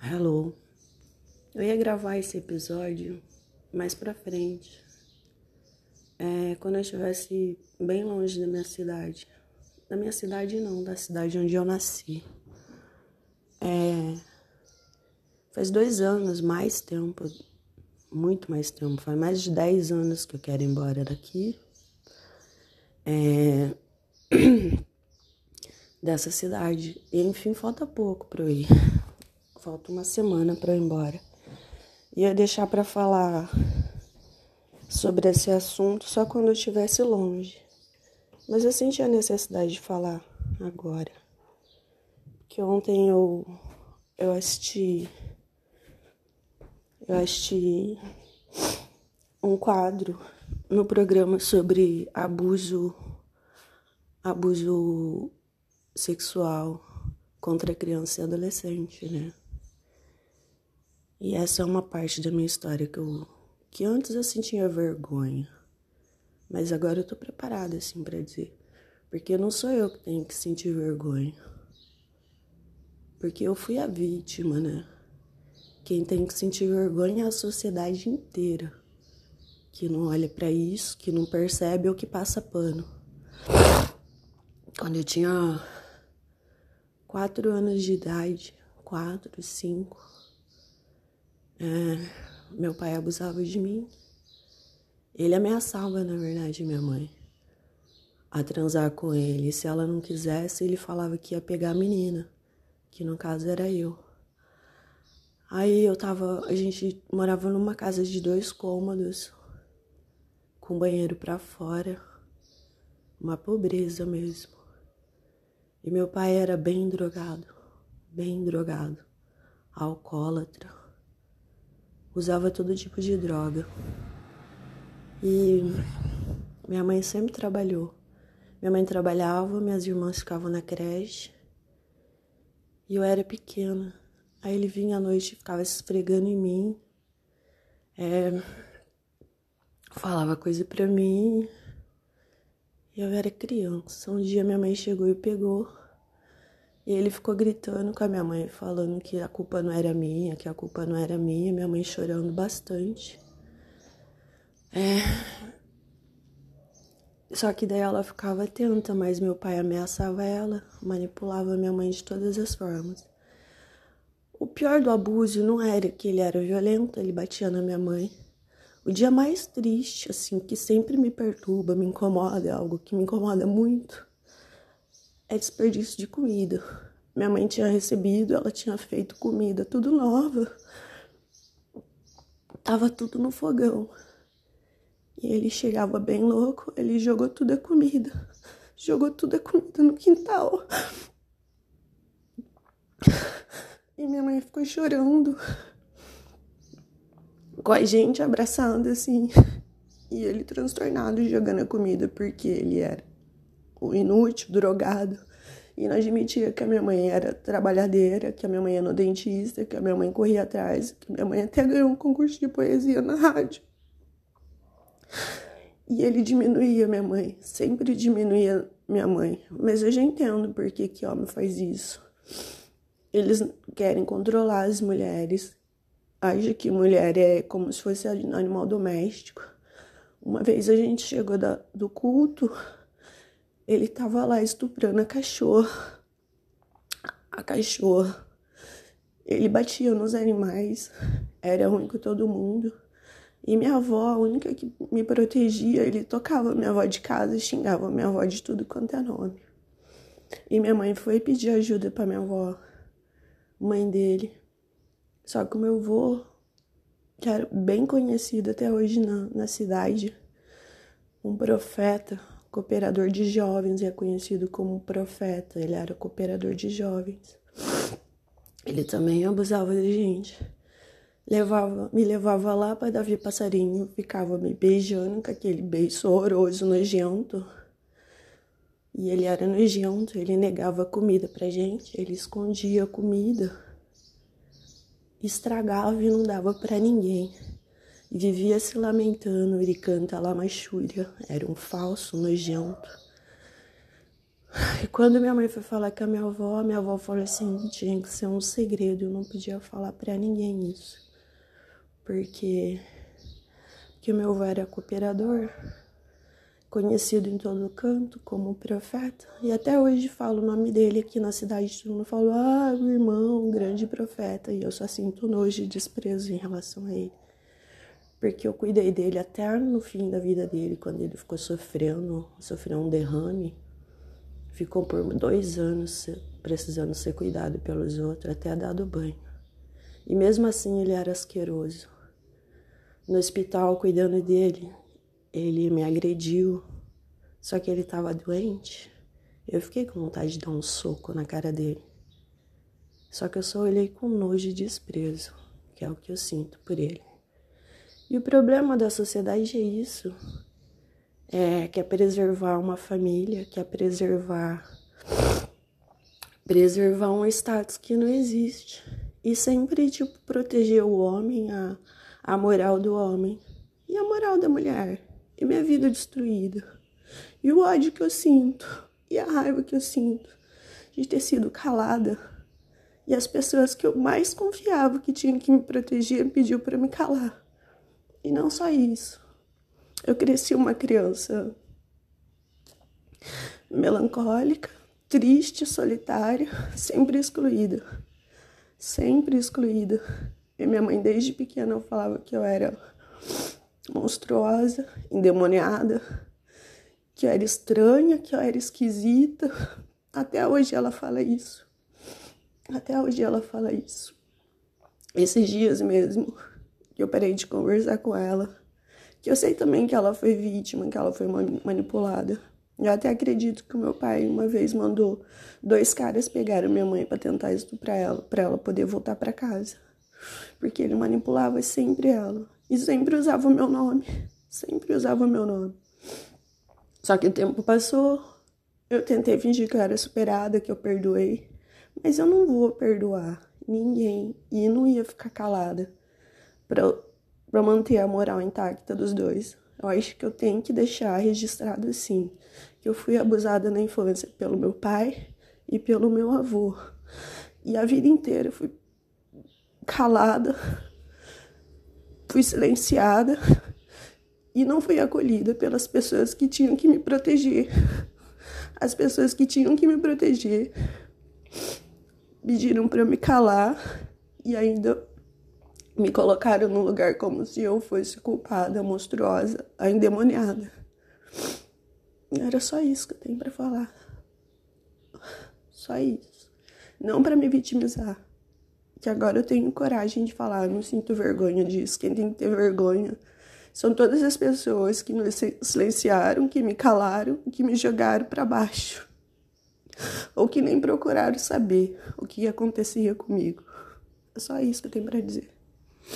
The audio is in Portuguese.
Hello. Eu ia gravar esse episódio mais pra frente. É, quando eu estivesse bem longe da minha cidade. Da minha cidade não, da cidade onde eu nasci. É, faz dois anos, mais tempo, muito mais tempo, faz mais de dez anos que eu quero ir embora daqui. É, dessa cidade. E enfim, falta pouco para eu ir. Falta uma semana para eu ir embora. Ia deixar para falar sobre esse assunto só quando eu estivesse longe. Mas eu senti a necessidade de falar agora. Que ontem eu eu assisti eu assisti um quadro no programa sobre abuso abuso sexual contra criança e adolescente, né? E essa é uma parte da minha história que eu que antes eu sentia vergonha, mas agora eu tô preparada assim para dizer, porque não sou eu que tenho que sentir vergonha. Porque eu fui a vítima, né? Quem tem que sentir vergonha é a sociedade inteira, que não olha para isso, que não percebe ou que passa pano. Quando eu tinha quatro anos de idade, quatro, cinco, é, meu pai abusava de mim. Ele ameaçava, na verdade, minha mãe a transar com ele. Se ela não quisesse, ele falava que ia pegar a menina, que no caso era eu. Aí eu tava, a gente morava numa casa de dois cômodos, com banheiro para fora, uma pobreza mesmo. E meu pai era bem drogado, bem drogado, alcoólatra usava todo tipo de droga. E minha mãe sempre trabalhou. Minha mãe trabalhava, minhas irmãs ficavam na creche. E eu era pequena. Aí ele vinha à noite e ficava se esfregando em mim. É, falava coisa pra mim. E eu era criança. Um dia minha mãe chegou e pegou e ele ficou gritando com a minha mãe, falando que a culpa não era minha, que a culpa não era minha, minha mãe chorando bastante. É... Só que daí ela ficava atenta, mas meu pai ameaçava ela, manipulava minha mãe de todas as formas. O pior do abuso não era que ele era violento, ele batia na minha mãe. O dia mais triste, assim, que sempre me perturba, me incomoda, é algo que me incomoda muito, é desperdício de comida. Minha mãe tinha recebido, ela tinha feito comida tudo nova. Tava tudo no fogão. E ele chegava bem louco, ele jogou tudo a comida. Jogou tudo a comida no quintal. E minha mãe ficou chorando. Com a gente abraçando assim. E ele transtornado jogando a comida porque ele era o inútil, drogado. E não admitia que a minha mãe era trabalhadeira, que a minha mãe ia no dentista, que a minha mãe corria atrás, que minha mãe até ganhou um concurso de poesia na rádio. E ele diminuía minha mãe, sempre diminuía minha mãe. Mas eu já entendo por que, que homem faz isso. Eles querem controlar as mulheres. Acha que mulher é como se fosse animal doméstico. Uma vez a gente chegou da, do culto, ele tava lá estuprando a cachorra. A cachorra. Ele batia nos animais. Era ruim com todo mundo. E minha avó, a única que me protegia, ele tocava minha avó de casa e xingava minha avó de tudo quanto é nome. E minha mãe foi pedir ajuda para minha avó, mãe dele. Só que o meu avô, que era bem conhecido até hoje na, na cidade, um profeta, cooperador de jovens, é conhecido como profeta. Ele era cooperador de jovens. Ele também abusava de gente. Levava, me levava lá para Davi Passarinho, ficava me beijando com aquele beijo horroroso, nojento. E ele era nojento, ele negava comida pra gente, ele escondia comida, estragava e não dava para ninguém vivia se lamentando, ele canta lá machúria, era um falso nojento. E quando minha mãe foi falar com a minha avó, minha avó falou assim: tinha que ser um segredo, eu não podia falar para ninguém isso. Porque, o meu avô era cooperador, conhecido em todo canto como profeta, e até hoje falo o nome dele aqui na cidade, todo mundo fala: ah, o irmão, grande profeta, e eu só sinto nojo e desprezo em relação a ele. Porque eu cuidei dele até no fim da vida dele, quando ele ficou sofrendo, sofreu um derrame Ficou por dois anos precisando ser cuidado pelos outros, até dado banho. E mesmo assim ele era asqueroso. No hospital, cuidando dele, ele me agrediu, só que ele estava doente. Eu fiquei com vontade de dar um soco na cara dele. Só que eu só olhei com nojo e desprezo, que é o que eu sinto por ele. E o problema da sociedade é isso. É, quer preservar uma família, quer preservar preservar um status que não existe. E sempre tipo proteger o homem, a, a moral do homem e a moral da mulher. E minha vida destruída. E o ódio que eu sinto e a raiva que eu sinto de ter sido calada. E as pessoas que eu mais confiava que tinham que me proteger pediu para me calar e não só isso eu cresci uma criança melancólica, triste, solitária, sempre excluída. Sempre excluída. E minha mãe, desde pequena, falava que eu era monstruosa, endemoniada, que eu era estranha, que eu era esquisita. Até hoje ela fala isso. Até hoje ela fala isso. Esses dias mesmo que eu parei de conversar com ela, que eu sei também que ela foi vítima, que ela foi manipulada. Eu até acredito que o meu pai uma vez mandou dois caras pegaram minha mãe para tentar estuprar ela, para ela poder voltar para casa. Porque ele manipulava sempre ela e sempre usava o meu nome, sempre usava o meu nome. Só que o tempo passou, eu tentei fingir que eu era superada, que eu perdoei, mas eu não vou perdoar ninguém e não ia ficar calada para manter a moral intacta dos dois. Eu acho que eu tenho que deixar registrado assim, que eu fui abusada na infância pelo meu pai e pelo meu avô. E a vida inteira eu fui calada, fui silenciada e não fui acolhida pelas pessoas que tinham que me proteger. As pessoas que tinham que me proteger pediram para me calar e ainda me colocaram no lugar como se eu fosse culpada, monstruosa, a endemoniada. Era só isso que eu tenho para falar. Só isso. Não para me vitimizar. Que agora eu tenho coragem de falar, eu não sinto vergonha disso. Quem tem que ter vergonha são todas as pessoas que me silenciaram, que me calaram, que me jogaram para baixo. Ou que nem procuraram saber o que acontecia comigo. É só isso que eu tenho para dizer.